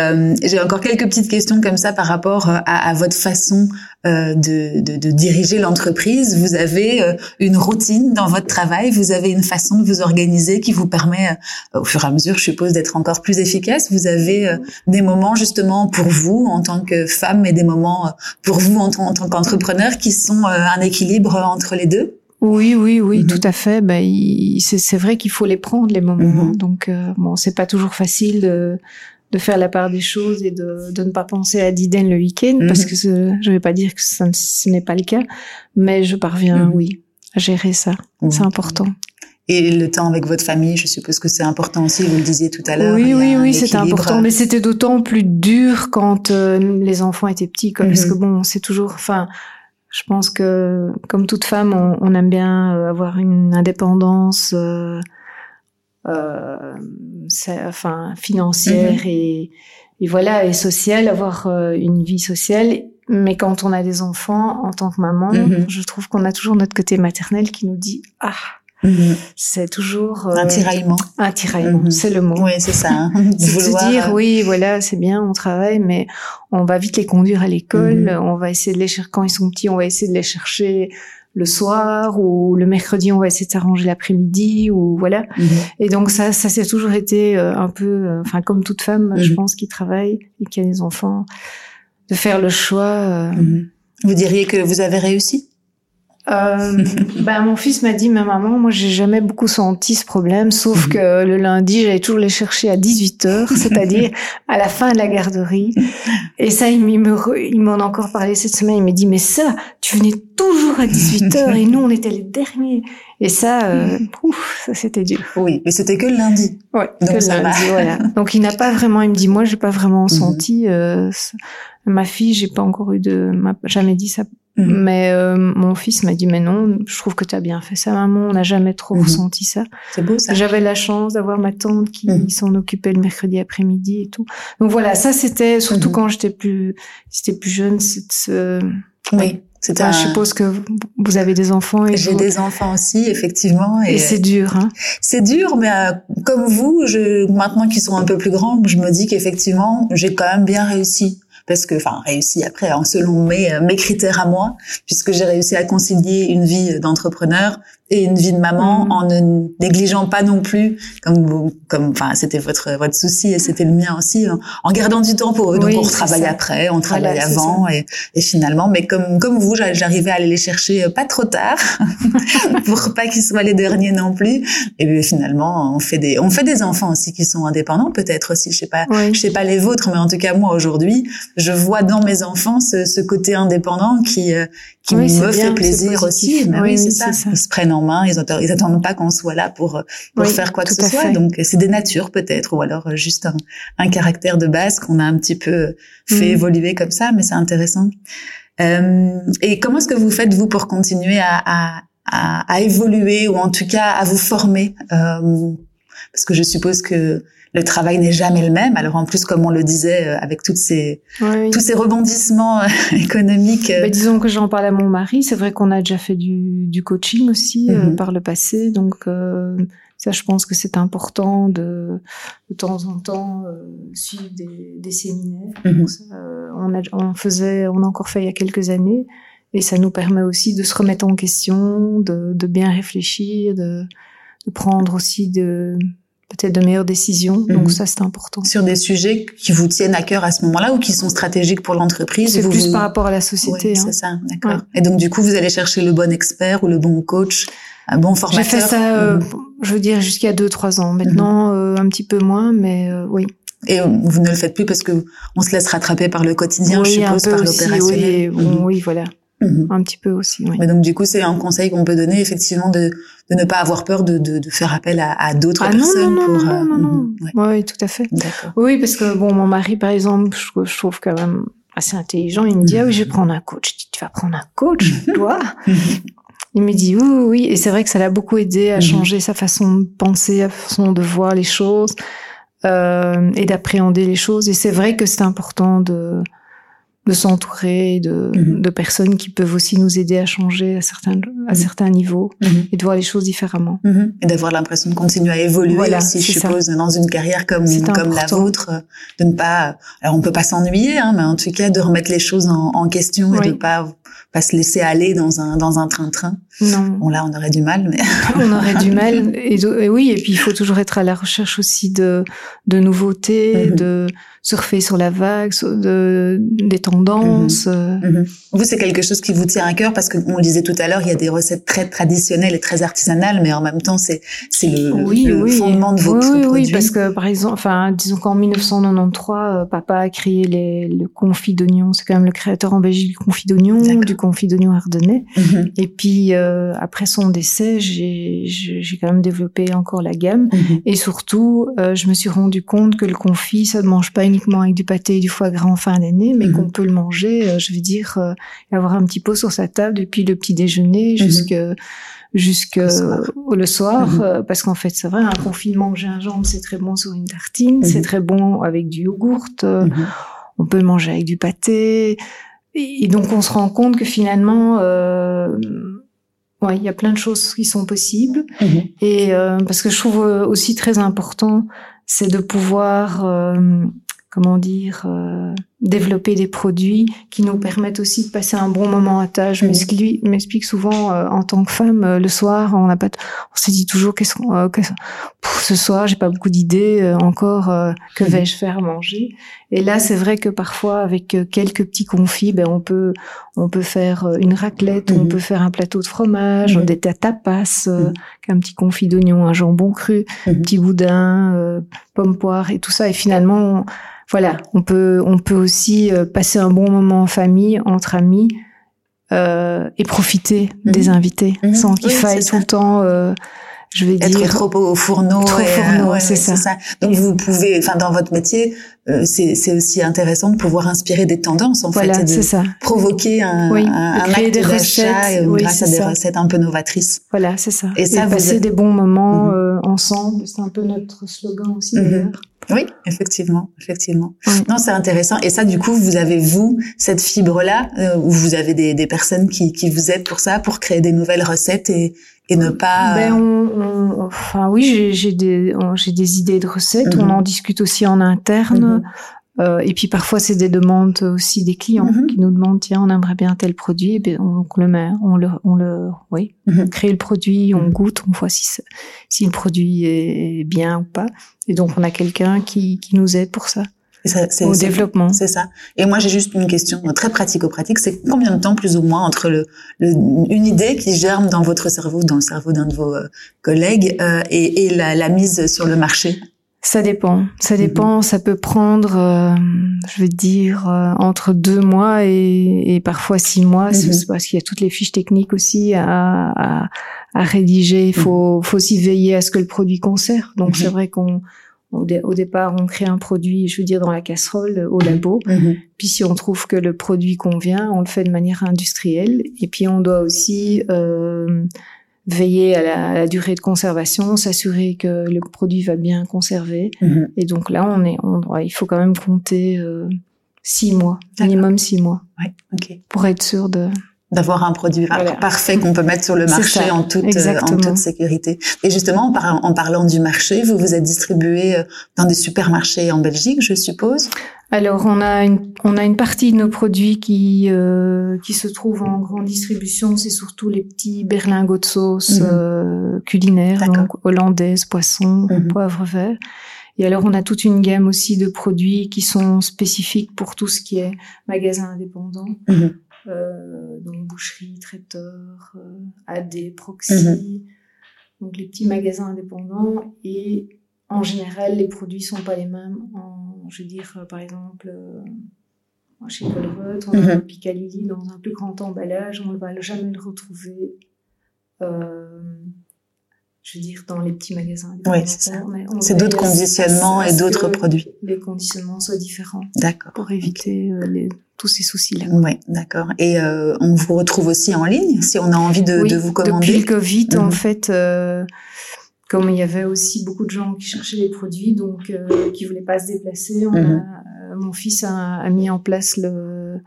j'ai encore quelques petites questions comme ça par rapport à, à votre façon de, de, de diriger l'entreprise. Vous avez une routine dans votre travail, vous avez une façon de vous organiser qui vous permet, euh, au fur et à mesure, je suppose, d'être encore plus efficace. Vous avez euh, des moments justement pour vous en tant que femme et des moments euh, pour vous en, tant qu'entrepreneur qui sont un équilibre entre les deux? Oui, oui, oui, mhm. tout à fait. Ben, c'est vrai qu'il faut les prendre les moments. Mhm. Donc, bon, c'est pas toujours facile de de faire la part des choses et de, de ne pas penser à Diden le week-end, parce mhm. que je vais pas dire que ça, ce n'est pas le cas, mais je parviens, mhm. oui, à gérer ça. C'est important. Et le temps avec votre famille, je suppose que c'est important aussi, vous le disiez tout à l'heure. Oui, oui, oui, c'était important, mais c'était d'autant plus dur quand euh, les enfants étaient petits, quoi, parce que mhm. bon, c'est toujours, enfin, je pense que comme toute femme, on, on aime bien euh, avoir une indépendance, euh enfin, financière mhm. et, et, voilà, et sociale, avoir une vie sociale. Mais quand on a des enfants, en tant que maman, mhm. je trouve qu'on a toujours notre côté maternel qui nous dit ah Mhm. C'est toujours un tiraillement. Un tiraillement, c'est le mot. Oui, c'est ça. Hein. [LAUGHS] c'est se dire, euh, oui, voilà, c'est bien, on travaille, mais on va vite les conduire à l'école. On va essayer de les chercher quand ils sont petits, on va essayer de les chercher le soir ou le mercredi, on va essayer de s'arranger l'après-midi ou voilà. Et donc ça, ça s'est toujours été euh, un peu, euh, enfin comme toute femme, je pense, qui travaille et qui a des enfants, de faire le choix. Vous diriez que vous avez réussi? Euh, ben mon fils m'a dit, ma maman, moi j'ai jamais beaucoup senti ce problème, sauf mhm. que le lundi j'allais toujours les chercher à 18 h c'est-à-dire à la fin de la garderie. Et ça, il m'en a encore parlé cette semaine. Il m'a dit, mais ça, tu venais toujours à 18 h et nous on était les derniers. Et ça, euh, mhm. ouf, ça c'était dur. Oui, mais c'était que le lundi. Ouais, Donc que le lundi, voilà. [LAUGHS] Donc il n'a pas vraiment, il me dit, moi j'ai pas vraiment mhm. senti. Euh, ma fille, j'ai pas encore eu de, m'a jamais dit ça Mhm. Mais euh, mon fils m'a dit mais non, je trouve que tu as bien fait ça maman, on n'a jamais trop mhm. ressenti ça. C'est beau ça. J'avais la chance d'avoir ma tante qui mhm. s'en occupait le mercredi après-midi et tout. Donc voilà, ça c'était surtout quand j'étais plus j'étais plus jeune, c'est Oui. C'est un... Je suppose que vous avez des enfants. et J'ai des enfants aussi, effectivement. Et, c'est dur. Hein c'est dur, mais euh, comme vous, je, maintenant qu'ils sont un peu plus grands, je me dis qu'effectivement, j'ai quand même bien réussi parce que, enfin, réussi après, en selon euh, mes critères à moi, puisque j'ai réussi à concilier une vie d'entrepreneur et une vie de maman mm. en ne négligeant pas non plus comme comme enfin c'était votre votre souci et c'était le mien aussi hein, en gardant du temps pour eux. Donc on travaille après on travaille avant et, et, finalement mais comme comme vous j'arrivais à aller les chercher euh, pas trop tard [LAUGHS] pour pas qu'ils soient les derniers non plus. Et finalement on fait des on fait des enfants aussi qui sont indépendants peut-être aussi. Je sais pas je sais pas les vôtres mais en tout cas moi aujourd'hui je vois dans mes enfants ce, ce côté indépendant qui euh, qui me fait plaisir aussi. Mais oui, c'est ça. ils se prennent main, ils attendent, ils attendent pas qu'on soit là pour pour faire quoi que ce soit. Donc c'est des natures peut-être, ou alors euh, juste un, un, caractère de base qu'on a un petit peu fait mm. évoluer comme ça, mais c'est intéressant. Euh, et comment est-ce que vous faites vous pour continuer à, à, à, à évoluer ou en tout cas à vous former euh, Parce que je suppose que le travail n'est jamais le même. Alors en plus, comme on le disait, euh, avec toutes ces tous ces rebondissements euh, [LAUGHS] économiques. Euh, disons que j'en parle à mon mari. C'est vrai qu'on a déjà fait du, du coaching aussi mhm. par le passé, donc ça, je pense que c'est important de de temps en temps suivre des, des séminaires. Mhm. on a on faisait, on a encore fait il y a quelques années. Et ça nous permet aussi de se remettre en question, de, de bien réfléchir, de, de prendre aussi de, peut-être de meilleures décisions. Donc mhm. ça, c'est important. Sur des sujets qui vous tiennent à cœur à ce moment-là ou qui sont stratégiques pour l'entreprise C'est plus par rapport à la société. hein. C'est ça, d'accord. Et donc du coup, vous allez chercher le bon expert ou le bon coach, un bon formateur. J'ai fait ça, euh, mhm. je veux dire, jusqu'à deux trois ans. Maintenant, mhm. euh, un petit peu moins, mais euh, oui. Et vous ne le faites plus parce que on se laisse rattraper par le quotidien, je suppose, par l'opérationnel. Oui, oui, voilà. Mhm. Un petit peu aussi, oui. Mais donc du coup, c'est un conseil qu'on peut donner effectivement de, de ne pas avoir peur de, de, de faire appel à, à d'autres ah, personnes non, non, pour. Non, non, non, mhm. Oui, tout à fait. Oui, parce que bon, mon mari, par exemple, je, je, trouve quand même assez intelligent. Il me dit ah oui, je vais prendre un coach. Je dis tu vas prendre un coach, [LAUGHS] toi? Il me dit oui, oui, oui. Et c'est vrai que ça l'a beaucoup aidé à mhm. changer sa façon de penser, sa façon de voir les choses euh, et d'appréhender les choses. Et c'est vrai que c'est important de de s'entourer de, mhm. de personnes qui peuvent aussi nous aider à changer à certains à mhm. certains niveaux mhm. et de voir les choses différemment et d'avoir l'impression de continuer à évoluer voilà, aussi je suppose dans une carrière comme comme la vôtre de ne pas alors on peut pas s'ennuyer hein, mais en tout cas de remettre les choses en, en question et de pas pas se laisser aller dans un dans un train-train. Non. Bon là, on aurait du mal, mais [LAUGHS] on aurait du mal. Et, oui, et puis il faut toujours être à la recherche aussi de de nouveautés, mm-hmm. de surfer sur la vague, de, des tendances. Mhm. Euh. Mhm. Vous, c'est quelque chose qui vous tient à cœur parce qu'on le disait tout à l'heure, il y a des recettes très traditionnelles et très artisanales, mais en même temps, c'est c'est le, oui, oui. fondement de votre oui, produit. Oui, parce que par exemple, enfin, disons qu'en 1993, euh, papa a créé les, le confit d'oignon. C'est quand même le créateur en Belgique du confit d'oignon, du confit d'oignon ardennais. Mhm. Et puis euh, après son décès, j'ai quand même développé encore la gamme. Et surtout, je me suis rendu compte que le confit, ça ne mange pas uniquement avec du pâté et du foie gras en fin d'année, mais qu'on mhm. peut le manger, euh, je veux dire, euh, avoir un petit pot sur sa table depuis le petit déjeuner mhm. jusque jusque le soir, mhm. euh, parce qu'en fait c'est vrai, un confinement gingembre c'est très bon sur une tartine, c'est très bon avec du yogourt, on peut le manger avec du pâté, et, donc on se rend compte que finalement Ouais, il y a plein de choses qui sont possibles. Et parce que je trouve aussi très important, c'est de pouvoir comment dire, euh, développer des produits qui nous permettent aussi de passer un bon moment à tâche. Mais ce qui lui m'explique souvent euh, en tant que femme, euh, le soir, on n'a pas, on se dit toujours qu'est-ce qu'on, pour ce soir, j'ai pas beaucoup d'idées encore. que mhm. vais-je faire manger? Et là, c'est vrai que parfois, avec quelques petits confits, ben on peut, on peut faire une raclette, on mhm. peut faire un plateau de fromage, mhm. des tapas, un petit confit d'oignon, un jambon cru, un petit boudin, pomme poire et tout ça. Et finalement, voilà, on peut on peut aussi euh, passer un bon moment en famille, entre amis, euh, et profiter mhm. des invités mhm. sans qu'il faille tout le temps. Euh, je vais être dire trop au fourneau, trop fourneau c'est ça. ça. Donc vous pouvez, enfin dans votre métier, c'est c'est aussi intéressant de pouvoir inspirer des tendances en voilà, fait, c'est ça. provoquer un, un, un acte des recettes, oui, grâce à des recettes un peu novatrices. Voilà, c'est ça. Et, ça, passer des bons moments mhm. ensemble, c'est un peu notre slogan aussi d'ailleurs. Oui, effectivement, effectivement. Non, c'est intéressant. Et ça, du coup, vous avez vous cette fibre-là, euh, où vous avez des, des personnes qui, qui vous aident pour ça, pour créer des nouvelles recettes et, et ne pas. Ben, on, enfin oui, j'ai des j'ai des idées de recettes. On mhm. en discute aussi en interne. Mhm. Euh, et puis parfois c'est des demandes aussi des clients mhm. qui nous demandent tiens on aimerait bien tel produit et bien on, le met on le on le oui mhm. on crée le produit on mhm. goûte on voit si si le produit est bien ou pas et donc on a quelqu'un qui qui nous aide pour ça. ça au développement. C'est ça. Et moi, j'ai juste une question très pratico-pratique. C'est combien de temps, plus ou moins, entre le, une idée qui germe dans votre cerveau, dans le cerveau d'un de vos euh, collègues, euh, et, et la, la mise sur le marché? Ça dépend. Ça mhm. dépend. Ça peut prendre, euh, je veux dire, euh, entre deux mois et, et parfois six mois, mhm. parce qu'il y a toutes les fiches techniques aussi à, à, à rédiger. Il faut, mhm. faut aussi veiller à ce que le produit conserve. Donc c'est vrai qu'on au, au, départ, on crée un produit, je veux dire, dans la casserole, au labo. Puis si on trouve que le produit convient, on le fait de manière industrielle. Et puis on doit aussi euh, veiller à la, durée de conservation, s'assurer que le produit va bien conserver. Mhm. Et donc là, on est, on, il faut quand même compter euh, six mois, minimum six mois, ouais, pour être sûr de d'avoir un produit parfait qu'on peut mettre sur le marché en toute euh, en toute sécurité. Et justement, en, en, parlant du marché, vous vous êtes distribué euh, dans des supermarchés en Belgique, je suppose? Alors on a une on a une partie de nos produits qui euh, qui se trouvent en grande distribution, c'est surtout les petits berlingots de sauce mhm. euh, culinaires, donc hollandaise, poisson, mhm. poivre vert. Et alors on a toute une gamme aussi de produits qui sont spécifiques pour tout ce qui est magasin indépendant. Mhm. Euh, donc boucherie, traiteur, euh, AD, proxy, donc les petits magasins indépendants et en général, les produits sont pas les mêmes. En, je veux dire, euh, par exemple, euh, chez Colruyt, on a un Picalili dans un plus grand emballage, on ne va jamais le retrouver. Euh, je veux dire, dans les petits magasins. Oui, c'est ça. C'est d'autres conditionnements et d'autres produits. Les conditionnements soient différents. D'accord. Pour éviter les, tous ces soucis-là. Oui, d'accord. Et euh, on vous retrouve aussi en ligne si on a envie de, de vous commander. Depuis le Covid, en mhm. fait, euh, comme il y avait aussi beaucoup de gens qui cherchaient les produits, donc euh, qui voulaient pas se déplacer, on a, mhm. euh, mon fils a, a, mis en place le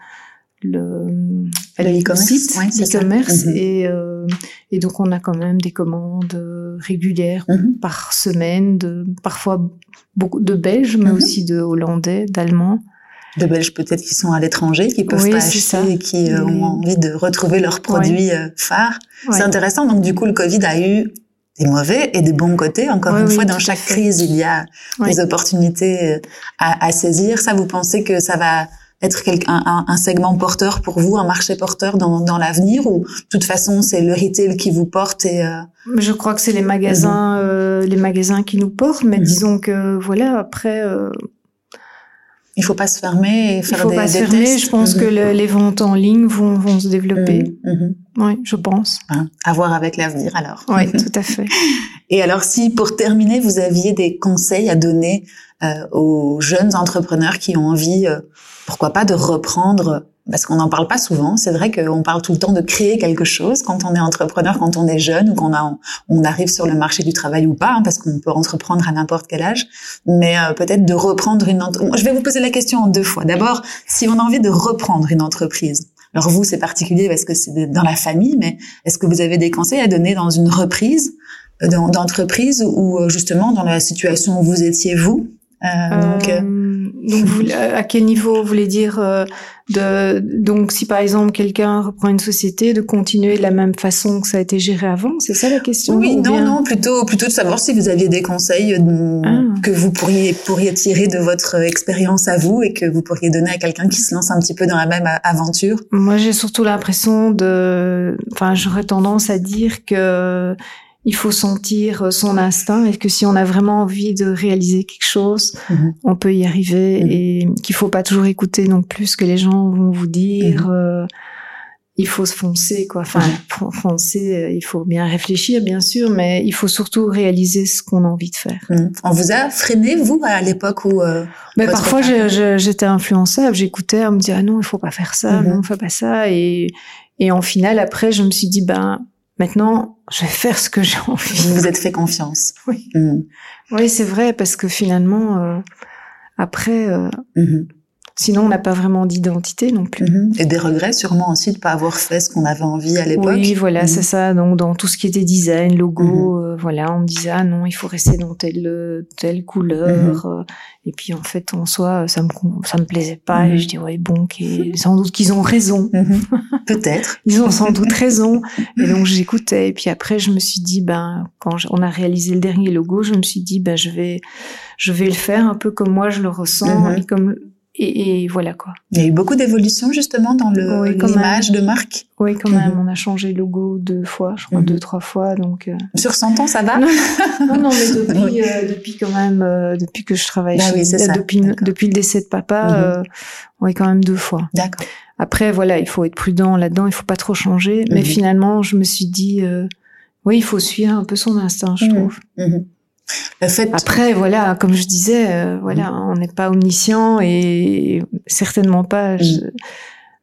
le, e-commerce, ouais, mhm. et euh, et donc on a quand même des commandes régulières mhm. par semaine, de parfois beaucoup de Belges, mais aussi de Hollandais, d'Allemands. de Belges peut-être qui sont à l'étranger, qui peuvent pas acheter et qui ont envie de retrouver leurs produits phares. C'est intéressant. Donc du coup, le Covid a eu des mauvais et des bons côtés. Encore une fois, dans chaque crise, il y a des opportunités à, à, saisir. Ça, vous pensez que ça va être un, un, segment porteur pour vous, un marché porteur dans, dans l'avenir ou de toute façon c'est le retail qui vous porte et euh... Je crois que c'est les magasins, euh, les magasins qui nous portent, mais mhm. disons que voilà après. Euh... Il faut pas se fermer et faire Il faut des, pas se fermer. Je pense que mhm. les ventes en ligne vont, vont se développer. Oui, je pense. Hein, à voir avec l'avenir alors. Oui, [LAUGHS] tout à fait. Et alors si pour terminer vous aviez des conseils à donner euh, aux jeunes entrepreneurs qui ont envie euh, pourquoi pas de reprendre parce qu'on n'en parle pas souvent. C'est vrai qu'on parle tout le temps de créer quelque chose quand on est entrepreneur, quand on est jeune ou qu'on on arrive sur le marché du travail ou pas, hein, parce qu'on peut entreprendre à n'importe quel âge. Mais euh, peut-être de reprendre une entreprise. Je vais vous poser la question en deux fois. D'abord, si on a envie de reprendre une entreprise. Alors vous, c'est particulier parce que c'est dans la famille, mais est-ce que vous avez des conseils à donner dans une reprise euh, d'entreprise ou euh, justement dans la situation où vous étiez vous? Euh, donc, euh, donc vous, à quel niveau vous voulez dire euh, de donc si par exemple quelqu'un reprend une société de continuer de la même façon que ça a été géré avant? C'est ça la question oui non non plutôt plutôt de savoir si vous aviez des conseils ah. que vous pourriez pourriez tirer de votre expérience à vous et que vous pourriez donner à quelqu'un qui se lance un petit peu dans la même aventure. Moi j'ai surtout l'impression de enfin j'aurais tendance à dire que il faut sentir son instinct et que si on a vraiment envie de réaliser quelque chose, mhm. on peut y arriver mhm. et qu'il faut pas toujours écouter non plus ce que les gens vont vous dire. Mhm. Euh, il faut se foncer, quoi. Enfin, foncer, euh, il faut bien réfléchir, bien sûr, mais il faut surtout réaliser ce qu'on a envie de faire. On vous a freiné, vous, à l'époque où... Euh, mais parfois, j'étais influençable, j'écoutais, on me disait, ah non, il faut pas faire ça, non, on fait pas ça. Et, et en final, après, je me suis dit, ben, Maintenant, je vais faire ce que j'ai envie. Vous vous êtes fait confiance. [LAUGHS] Oui. Mm. Oui, c'est vrai parce que finalement, euh, après, euh, mm-hmm. Sinon, on n'a pas vraiment d'identité non plus. Mhm. Et des regrets sûrement aussi de pas avoir fait ce qu'on avait envie à l'époque. Oui, voilà, mhm. c'est ça. Donc dans tout ce qui était design, logo, mhm. euh, voilà, on me disait ah non, il faut rester dans telle telle couleur. Euh, et puis en fait, en soi, ça me ça me plaisait pas. Et je dis ouais bon, sans doute qu'ils ont raison. Peut-être. [LAUGHS] Ils ont sans doute raison. Et donc j'écoutais. Et puis après, je me suis dit ben quand on a réalisé le dernier logo, je me suis dit ben je vais je vais le faire un peu comme moi je le ressens et comme et, voilà quoi. Il y a eu beaucoup d'évolutions justement dans le l'image de marque. Oui, quand même. Mhm. On a changé le logo deux fois, je crois mhm. deux trois fois. Donc euh, sur 100 ans, ça va? Non, [LAUGHS] non, mais depuis euh, depuis quand même euh, depuis que je travaille bah chez, oui, depuis depuis le décès de papa, mhm. oui quand même deux fois. D'accord. Après voilà, il faut être prudent là-dedans, il faut pas trop changer. Mais finalement, je me suis dit oui, il faut suivre un peu son instinct, je trouve. Après, voilà, comme je disais, euh, voilà, mm. on n'est pas omniscient et certainement pas. Mm.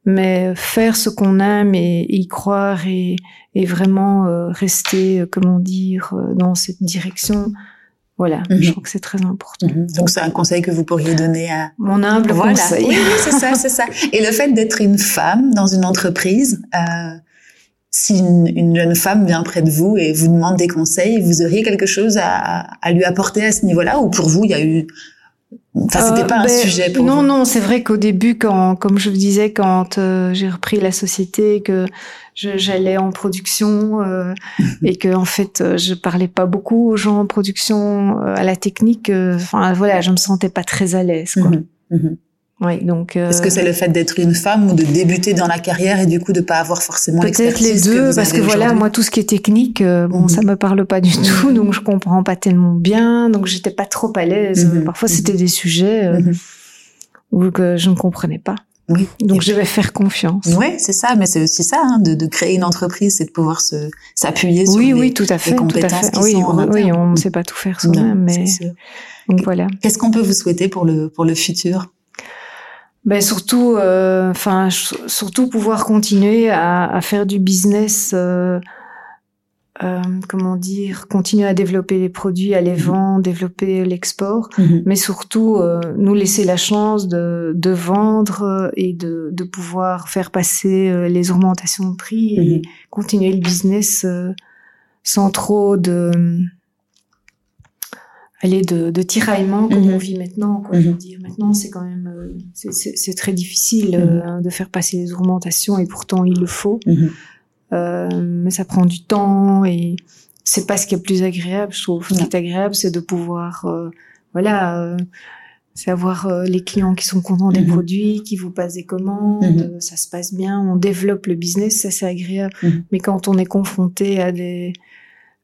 Mais faire ce qu'on aime et, y croire et, vraiment euh, rester, euh, comment dire, dans cette direction. Voilà, je mm-hmm. crois que c'est très important. Mm-hmm. Donc c'est un conseil que vous pourriez donner à mon humble conseil. Oui, c'est ça, c'est ça. Et le fait d'être une femme dans une entreprise, euh, si une, jeune femme vient près de vous et vous demande des conseils, vous auriez quelque chose à, lui apporter à ce niveau-là ou pour vous il y a eu Enfin, c'était pas un ben, sujet pour non, vous? Non, c'est vrai qu'au début, quand, comme je vous disais, quand euh, j'ai repris la société, que j'allais en production euh, et que en fait, euh, je parlais pas beaucoup aux gens en production, à la technique. Enfin, voilà, je me sentais pas très à l'aise. Quoi. Mhm. Mhm. Oui, donc. Euh... Est-ce que c'est le fait d'être une femme ou de débuter dans la carrière et du coup de pas avoir forcément Peut-être les deux, parce que voilà, moi tout ce qui est technique, euh, bon, ça mhm. me parle pas du tout, donc je comprends pas tellement bien, donc j'étais pas trop à l'aise. Mhm. Parfois c'était mhm. des sujets euh, où que je ne comprenais pas. Oui. Donc je vais faire confiance. Oui, c'est ça, mais c'est aussi ça, hein, de, de, créer une entreprise, c'est de pouvoir se s'appuyer sur oui, les, oui, tout à fait, compétences tout à fait. qui oui, sont on, oui, on ne sait pas tout faire soi-même, mais donc voilà. Qu'est-ce qu'on peut vous souhaiter pour le pour le futur? Ben surtout, euh, enfin surtout pouvoir continuer à, à faire du business. Euh, euh, comment dire, continuer à développer les produits, à les mhm. vendre, développer l'export, mhm. mais surtout euh, nous laisser la chance de, de vendre et de, de, pouvoir faire passer euh, les augmentations de prix et mhm. continuer le business sans trop de aller de, de tiraillement comme mhm. on vit maintenant. Quoi, Je veux dire, maintenant c'est quand même euh, c'est très difficile mhm. de faire passer les augmentations et pourtant il le faut. Euh, mais ça prend du temps et c'est pas ce qui est plus agréable. Je trouve. Ce qui est agréable, c'est de pouvoir voilà c'est avoir euh, les clients qui sont contents des mhm. produits, qui vous passent des commandes, mhm. euh, ça se passe bien, on développe le business, ça c'est agréable. Mhm. Mais quand on est confronté à des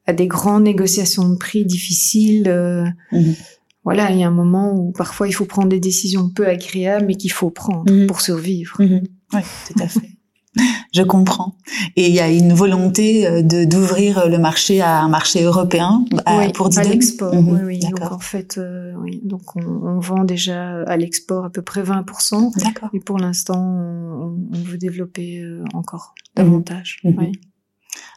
à des grandes négociations de prix difficiles, euh, voilà, il y a un moment où parfois il faut prendre des décisions peu agréables, mais qu'il faut prendre pour survivre. Oui, tout à fait. [LAUGHS] Je comprends. Et il y a une volonté euh, de d'ouvrir le marché à un marché européen oui, pour à l'export. Mhm. oui, oui. Donc en fait, euh, oui. Donc on, on, vend déjà à l'export à peu près 20%. D'accord. Et pour l'instant, on, on, veut développer encore davantage. Mhm. Oui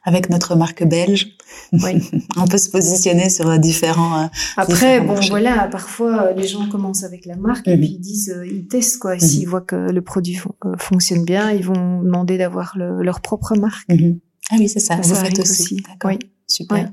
avec notre marque belge. Oui. [LAUGHS] on peut se positionner sur différents. Euh, Après, bon, voilà, parfois euh, les gens commencent avec la marque et mhm. puis ils disent, euh, ils testent quoi. Et s'ils mhm. voient que le produit fonctionne bien, ils vont demander d'avoir leur propre marque. Mhm. Ah oui, c'est ça. ça. Vous faites aussi. Oui. Super.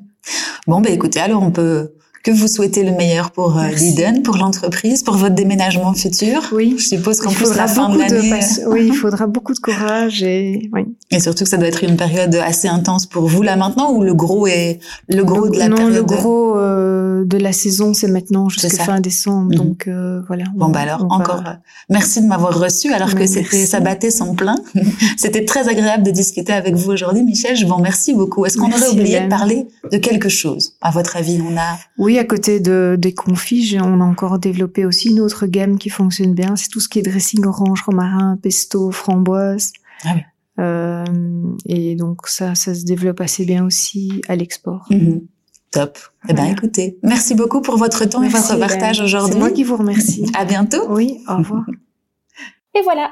Bon, ben écoutez, alors on peut que vous souhaitez le meilleur pour euh, Liden, pour l'entreprise, pour votre déménagement futur. Oui. Je suppose qu'en plus la fin de l'année. Oui, il [LAUGHS] faudra beaucoup de courage et oui. Et surtout que ça doit être une période assez intense pour vous là maintenant ou le gros est le gros de la non, période? le gros euh, de la saison c'est maintenant jusqu'à fin décembre. Mhm. Donc euh, voilà. Bon bah alors encore merci de m'avoir reçu alors que c'était ça battait son plein. [LAUGHS] c'était très agréable de discuter avec vous aujourd'hui, Michel. Je vous remercie beaucoup. Est-ce qu'on aurait oublié de parler de quelque chose? À votre avis, on a. Oui, à côté de, des confits, on a encore développé aussi une autre gamme qui fonctionne bien. C'est tout ce qui est dressing orange, romarin, pesto, framboise. Ah oui. Euh, et donc ça, ça se développe assez bien aussi à l'export. Mhm. Top. Eh ben, écoutez, merci beaucoup pour votre temps et votre partage aujourd'hui. C'est moi qui vous remercie. À bientôt. Oui, au revoir. et [LAUGHS] voilà,